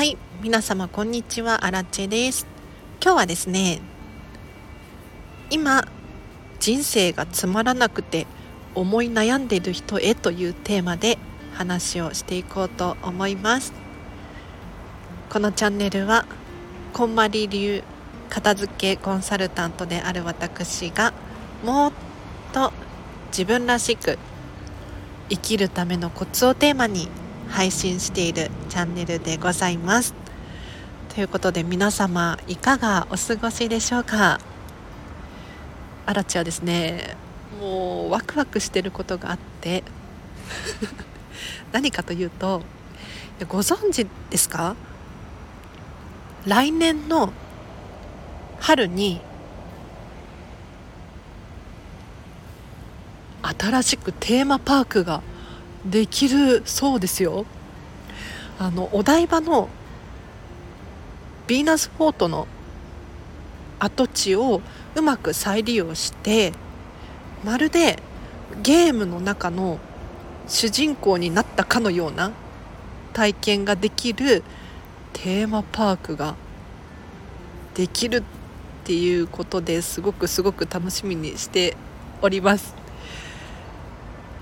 はい皆様こんにちは。アラチェです。今日はですね今人生がつまらなくて思い悩んでいる人へというテーマで話をしていこうと思います。このチャンネルはこんまり流片付けコンサルタントである私がもっと自分らしく生きるためのコツをテーマに配信しているチャンネルでございます。ということで皆様いかがお過ごしでしょうか？アラチはですねもうワクワクしてることがあって 何かというとご存知ですか？来年の春に新しくテーマパークができるそうですよ。あのお台場のヴィーナスフォートの跡地をうまく再利用してまるでゲームの中の主人公になったかのような体験ができるテーマパークができるっていうことですごくすごく楽しみにしております。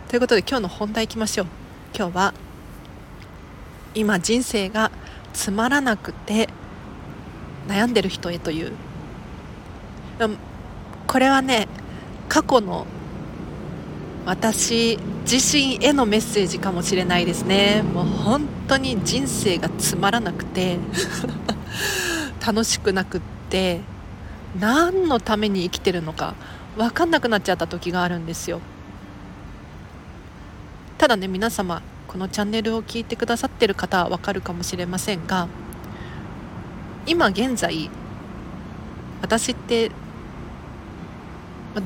ということで今日の本題いきましょう。今日は今人生がつまらなくて悩んでる人へという。これはね過去の私自身へのメッセージかもしれないですね。もう本当に人生がつまらなくて 楽しくなくって何のために生きてるのか分かんなくなっちゃった時があるんですよ。ただね皆様このチャンネルを聞いてくださってる方はわかるかもしれませんが今現在私って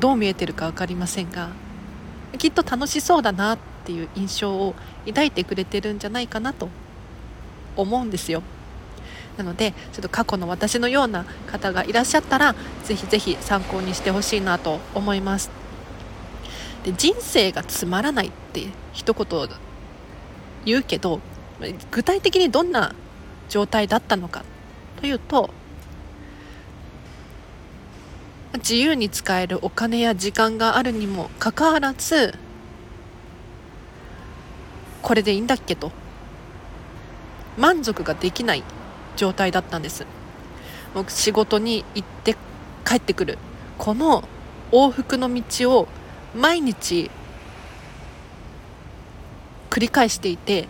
どう見えてるか分かりませんがきっと楽しそうだなっていう印象を抱いてくれてるんじゃないかなと思うんですよ。なのでちょっと過去の私のような方がいらっしゃったらぜひぜひ参考にしてほしいなと思います。で人生がつまらないって一言言うけど具体的にどんな状態だったのかというと自由に使えるお金や時間があるにもかかわらずこれでいいんだっけと満足ができない状態だったんです。僕仕事に行って帰ってくるこの往復の道を毎日繰り返していて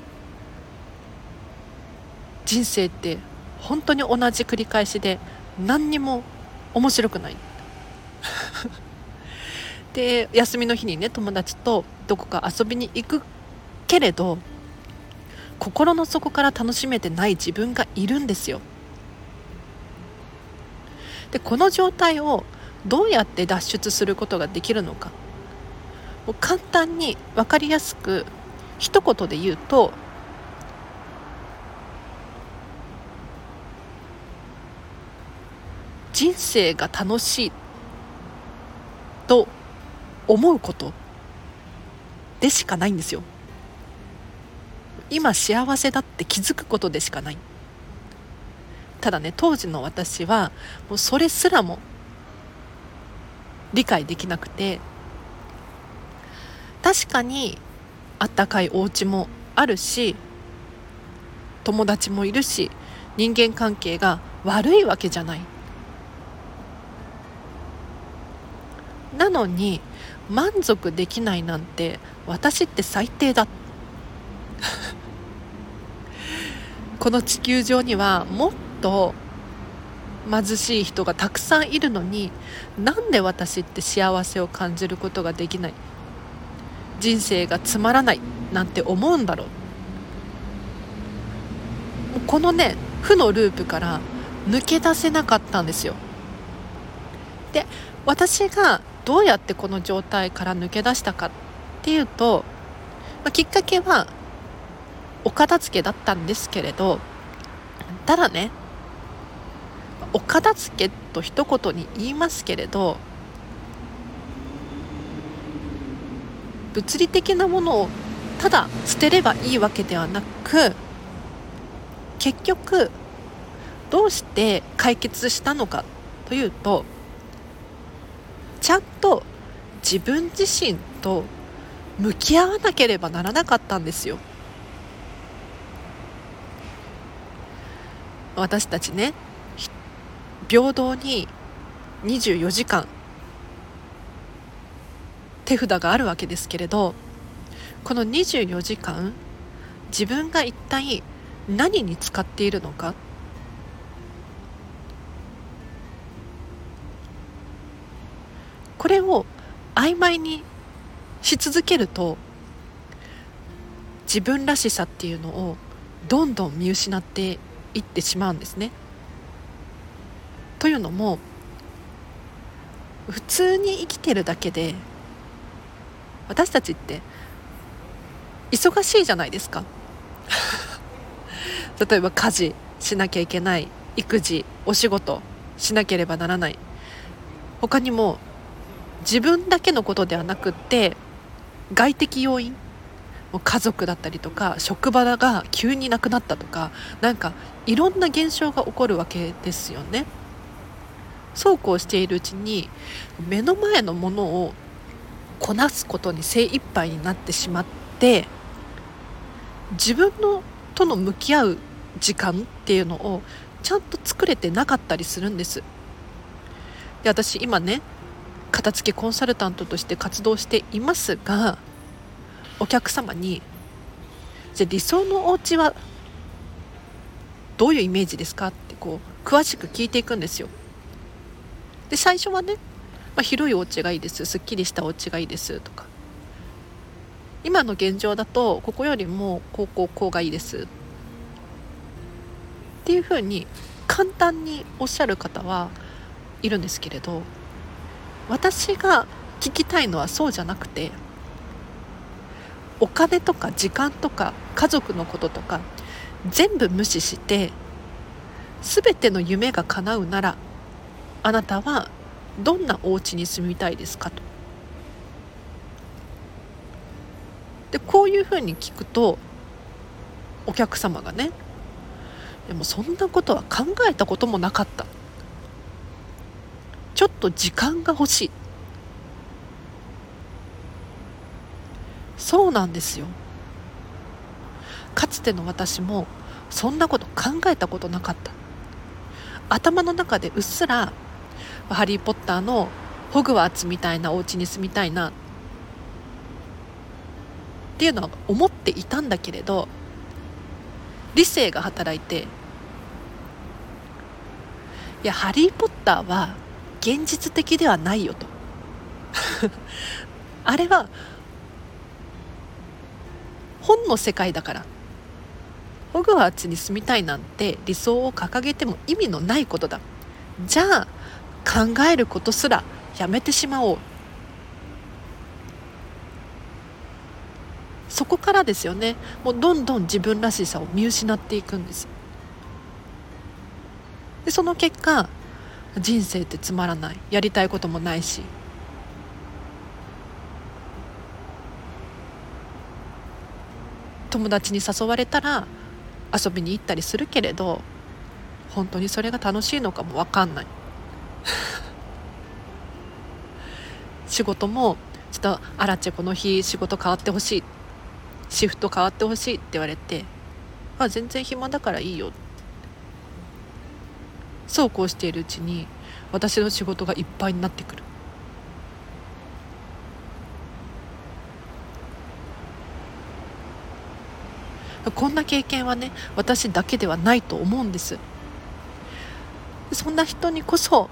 人生って本当に同じ繰り返しで何にも面白くない。で休みの日にね友達とどこか遊びに行くけれど心の底から楽しめてない自分がいるんですよ。でこの状態をどうやって脱出することができるのか。もう簡単に分かりやすく一言で言うと人生が楽しいと思うことでしかないんですよ。今幸せだって気づくことでしかない。ただね当時の私はもうそれすらも理解できなくて確かにあったかいお家もあるし友達もいるし人間関係が悪いわけじゃない。なのに満足できないなんて私って最低だ。この地球上にはもっと貧しい人がたくさんいるのになんで私って幸せを感じることができない？人生がつまらないなんて思うんだろう。このね負のループから抜け出せなかったんですよ。で私がどうやってこの状態から抜け出したかっていうと、まあ、きっかけはお片付けだったんですけれどただねお片付けと一言に言いますけれど物理的なものをただ捨てればいいわけではなく結局どうして解決したのかというとちゃんと自分自身と向き合わなければならなかったんですよ。私たちね平等に24時間手札があるわけですけれどこの24時間自分が一体何に使っているのか？これを曖昧にし続けると自分らしさっていうのをどんどん見失っていってしまうんですね。というのも普通に生きてるだけで私たちって忙しいじゃないですか 例えば家事しなきゃいけない育児お仕事しなければならない他にも自分だけのことではなくって外的要因家族だったりとか職場が急になくなったとかなんかいろんな現象が起こるわけですよね。そうこうしているうちに目の前のものをこなすことに精一杯になってしまって自分のとの向き合う時間っていうのをちゃんと作れてなかったりするんです。で私今ね片付けコンサルタントとして活動していますがお客様にじゃ理想のお家はどういうイメージですかってこう詳しく聞いていくんですよ。で最初はね、まあ、広いお家がいいです。すっきりしたお家がいいですとか。今の現状だとここよりもこうこうこうがいいです。っていうふうに簡単におっしゃる方はいるんですけれど私が聞きたいのはそうじゃなくてお金とか時間とか家族のこととか全部無視して全ての夢が叶うならあなたはどんなお家に住みたいですかと。でこういうふうに聞くとお客様がねでもそんなことは考えたこともなかった。ちょっと時間が欲しい。そうなんですよ。かつての私もそんなこと考えたことなかった。頭の中でうっすら「ハリー・ポッター」のホグワーツみたいなお家に住みたいな。っていうのは思っていたんだけれど理性が働いて。いや「ハリー・ポッター」は現実的ではないよと。あれは本の世界だから。ホグワーツに住みたいなんて理想を掲げても意味のないことだ。じゃあ考えることすらやめてしまおう。そこからですよね。もうどんどん自分らしさを見失っていくんです。でその結果人生ってつまらない。やりたいこともないし。友達に誘われたら遊びに行ったりするけれど本当にそれが楽しいのかも分かんない。仕事もちょっとあらちこの日仕事変わってほしい。シフト変わってほしいって言われてあ全然暇だからいいよ。そうこうしているうちに私の仕事がいっぱいになってくる。こんな経験はね私だけではないと思うんです。そんな人にこそ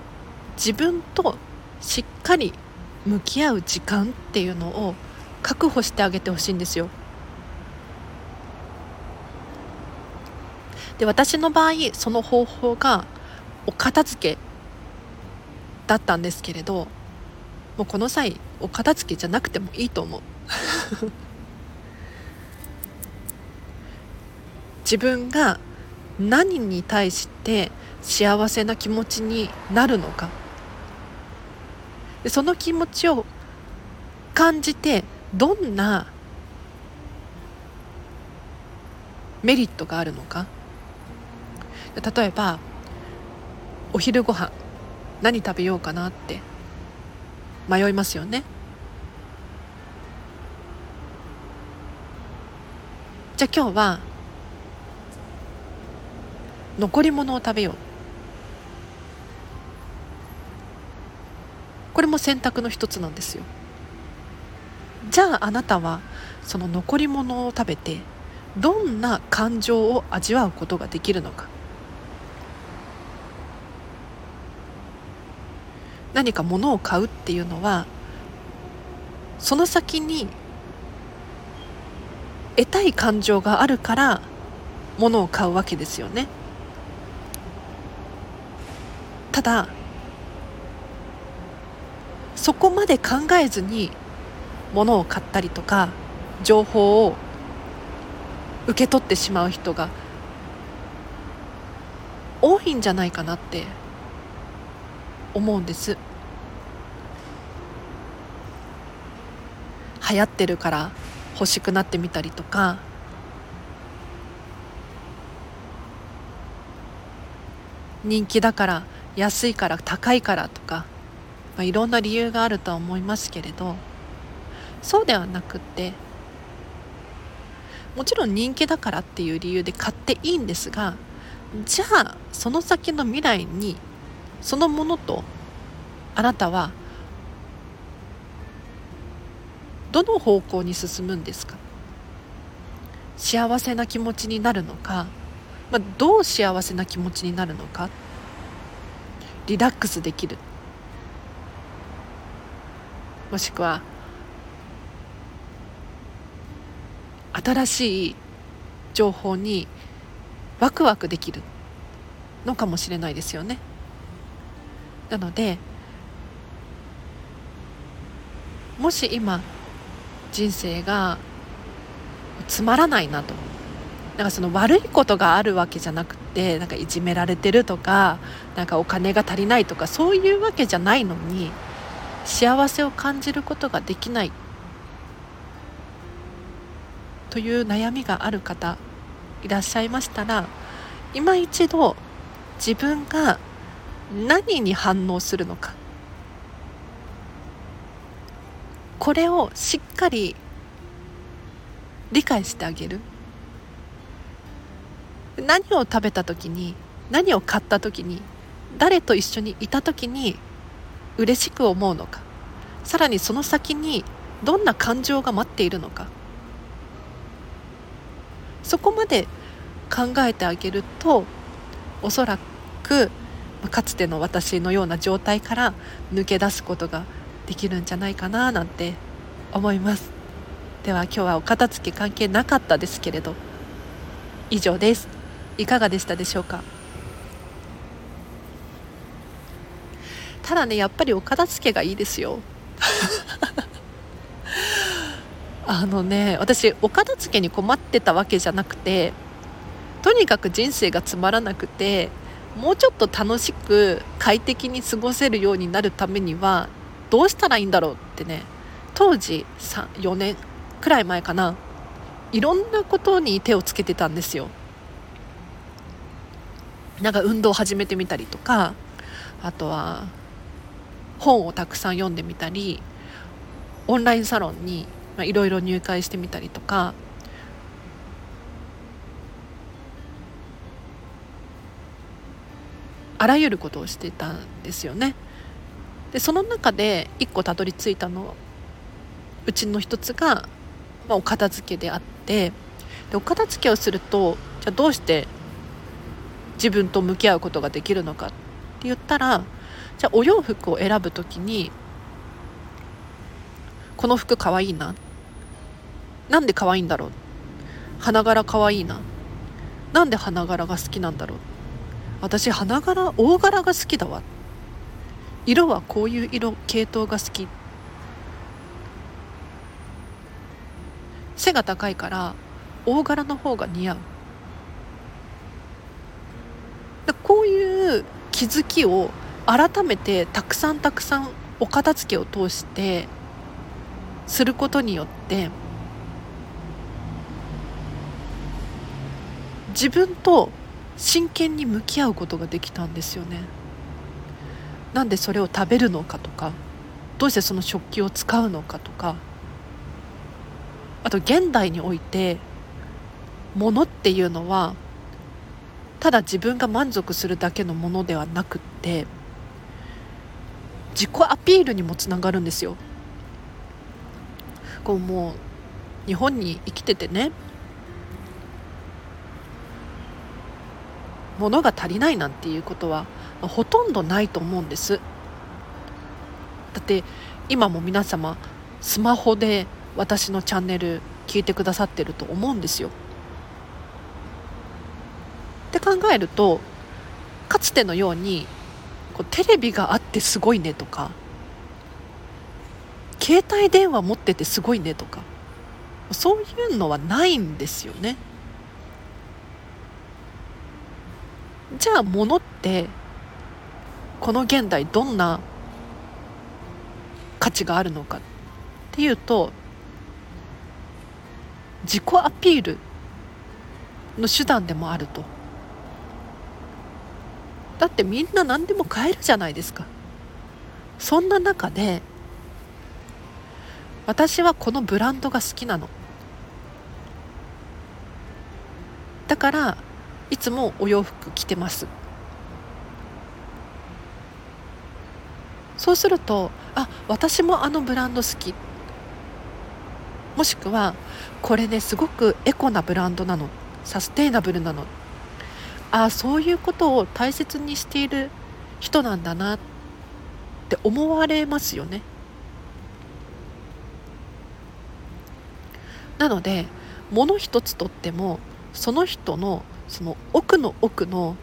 自分としっかり向き合う時間っていうのを確保してあげてほしいんですよ。で私の場合その方法がお片付けだったんですけれどもうこの際お片付けじゃなくてもいいと思う。自分が何に対して幸せな気持ちになるのか。その気持ちを感じてどんなメリットがあるのか。例えばお昼ご飯何食べようかなって迷いますよね。じゃあ今日は残り物を食べよう。これも選択の一つなんですよ。じゃああなたはその残り物を食べてどんな感情を味わうことができるのか。何か物を買うっていうのはその先に得たい感情があるから物を買うわけですよね。ただそこまで考えずに物を買ったりとか情報を受け取ってしまう人が多いんじゃないかなって思うんです。流行ってるから欲しくなってみたりとか人気だから安いから高いからとか、まあ、いろんな理由があるとは思いますけれどそうではなくってもちろん人気だからっていう理由で買っていいんですがじゃあその先の未来にそのものとあなたはどの方向に進むんですか？幸せな気持ちになるのか、まあ、どう幸せな気持ちになるのかリラックスできる。もしくは新しい情報にワクワクできるのかもしれないですよね。なのでもし今人生がつまらないなとなんかその悪いことがあるわけじゃなくてなんかいじめられてるとかなんかお金が足りないとかそういうわけじゃないのに幸せを感じることができない。という悩みがある方いらっしゃいましたら今一度自分が何に反応するのか。これをしっかり理解してあげる。何を食べた時に何を買った時に誰と一緒にいた時に嬉しく思うのか？さらにその先にどんな感情が待っているのか？そこまで考えてあげるとおそらくかつての私のような状態から抜け出すことができるんじゃないかななんて思います。では今日はお片付け関係なかったですけれど以上です。いかがでしたでしょうか？ただねやっぱりお片付けがいいですよ。あのね私お片付けに困ってたわけじゃなくてとにかく人生がつまらなくてもうちょっと楽しく快適に過ごせるようになるためにはどうしたらいいんだろうってね当時4年くらい前かないろんなことに手をつけてたんですよ。なんか運動を始めてみたりとかあとは本をたくさん読んでみたりオンラインサロンにいろいろ入会してみたりとかあらゆることをしてたんですよね。でその中で一個たどり着いたのうちの一つが、まあ、お片付けであってでお片付けをするとじゃあどうして自分と向き合うことができるのかって言ったらじゃあお洋服を選ぶ時にこの服かわいいな。なんで可愛いんだろう。花柄可愛いな。なんで花柄が好きなんだろう。私花柄大柄が好きだわ。色はこういう色系統が好き。背が高いから大柄の方が似合う。こういう気づきを改めてたくさんたくさんお片付けを通してすることによって自分と真剣に向き合うことができたんですよね。なんでそれを食べるのかとかどうしてその食器を使うのかとかあと現代において物っていうのはただ自分が満足するだけのものではなくって自己アピールにもつながるんですよ。こうもう日本に生きててね。物が足りないなんていうことはほとんどないと思うんです。だって今も皆様スマホで私のチャンネル聞いてくださってると思うんですよ。って考えるとかつてのようにテレビがあってすごいねとか携帯電話持っててすごいねとかそういうのはないんですよね。じゃあ物ってこの現代どんな価値があるのかっていうと自己アピールの手段でもあると。だってみんな何でも買えるじゃないですか。そんな中で私はこのブランドが好きなの。だからいつもお洋服着てます。そうするとあ私もあのブランド好き。もしくはこれねすごくエコなブランドなの。サステイナブルなの。ああそういうことを大切にしている人なんだなって思われますよね。なので物一つとってもその人のその奥の奥の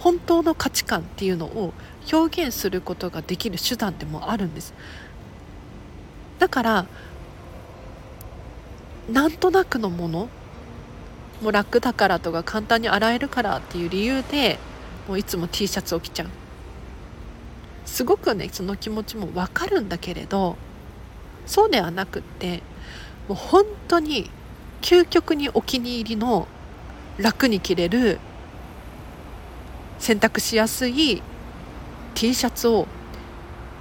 本当の価値観っていうのを表現することができる手段でもあるんです。だからなんとなくのものもう楽だからとか簡単に洗えるからっていう理由でもういつも T シャツを着ちゃう。すごくねその気持ちもわかるんだけれどそうではなくってもう本当に究極にお気に入りの楽に着れる洗濯しやすい T シャツを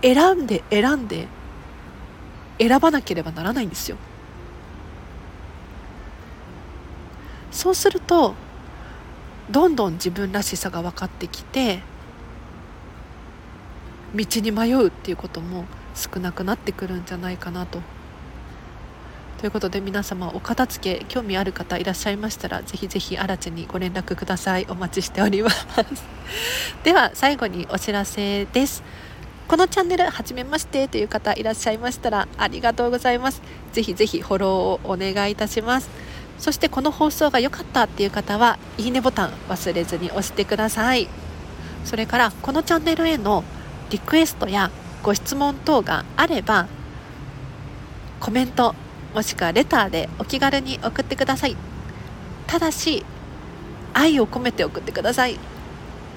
選んで選んで選ばなければならないんですよ。そうするとどんどん自分らしさが分かってきて道に迷うっていうことも少なくなってくるんじゃないかなと。ということで皆様お片付け興味ある方いらっしゃいましたらぜひぜひ新地にご連絡ください。お待ちしております。では最後にお知らせです。このチャンネル初めましてという方いらっしゃいましたらありがとうございます。ぜひぜひフォローをお願いいたします。そしてこの放送が良かったっていう方はいいねボタン忘れずに押してください。それからこのチャンネルへのリクエストやご質問等があればコメントもしくはレターでお気軽に送ってください。ただし愛を込めて送ってください。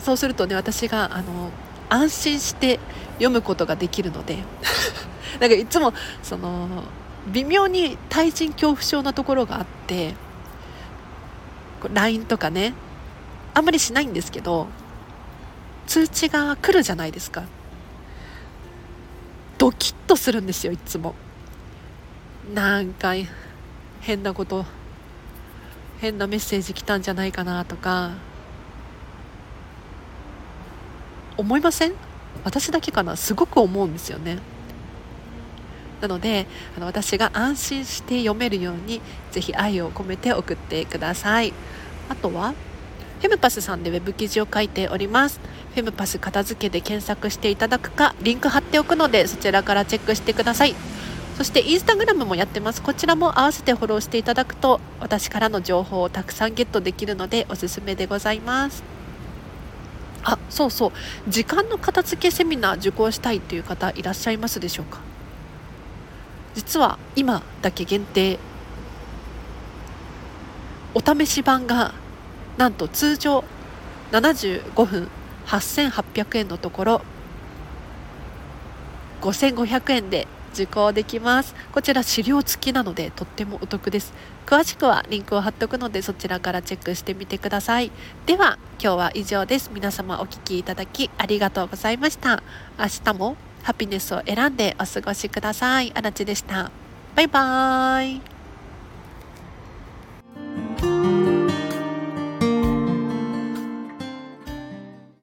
そうするとね私があの安心して読むことができるので なんかいつもその微妙に対人恐怖症なところがあって LINE とかねあんまりしないんですけど通知が来るじゃないですか。ドキッとするんですよいつも。なんか変なこと変なメッセージ来たんじゃないかなとか。思いません？私だけかな？すごく思うんですよね。なのであの私が安心して読めるようにぜひ愛を込めて送ってください。あとはフェムパスさんでウェブ記事を書いております。フェムパス片付けで検索していただくかリンク貼っておくのでそちらからチェックしてください。そしてインスタグラムもやってます。こちらも合わせてフォローしていただくと私からの情報をたくさんゲットできるのでおすすめでございます。あそうそう。時間の片付けセミナー受講したいという方いらっしゃいますでしょうか？実は今だけ限定お試し版がなんと通常75分8800円のところ5500円で受講できます。こちら資料付きなのでとってもお得です。詳しくはリンクを貼っとくのでそちらからチェックしてみてください。では今日は以上です。皆様お聴きいただきありがとうございました。明日もハピネスを選んでお過ごしください。あらちでした。バイバーイ。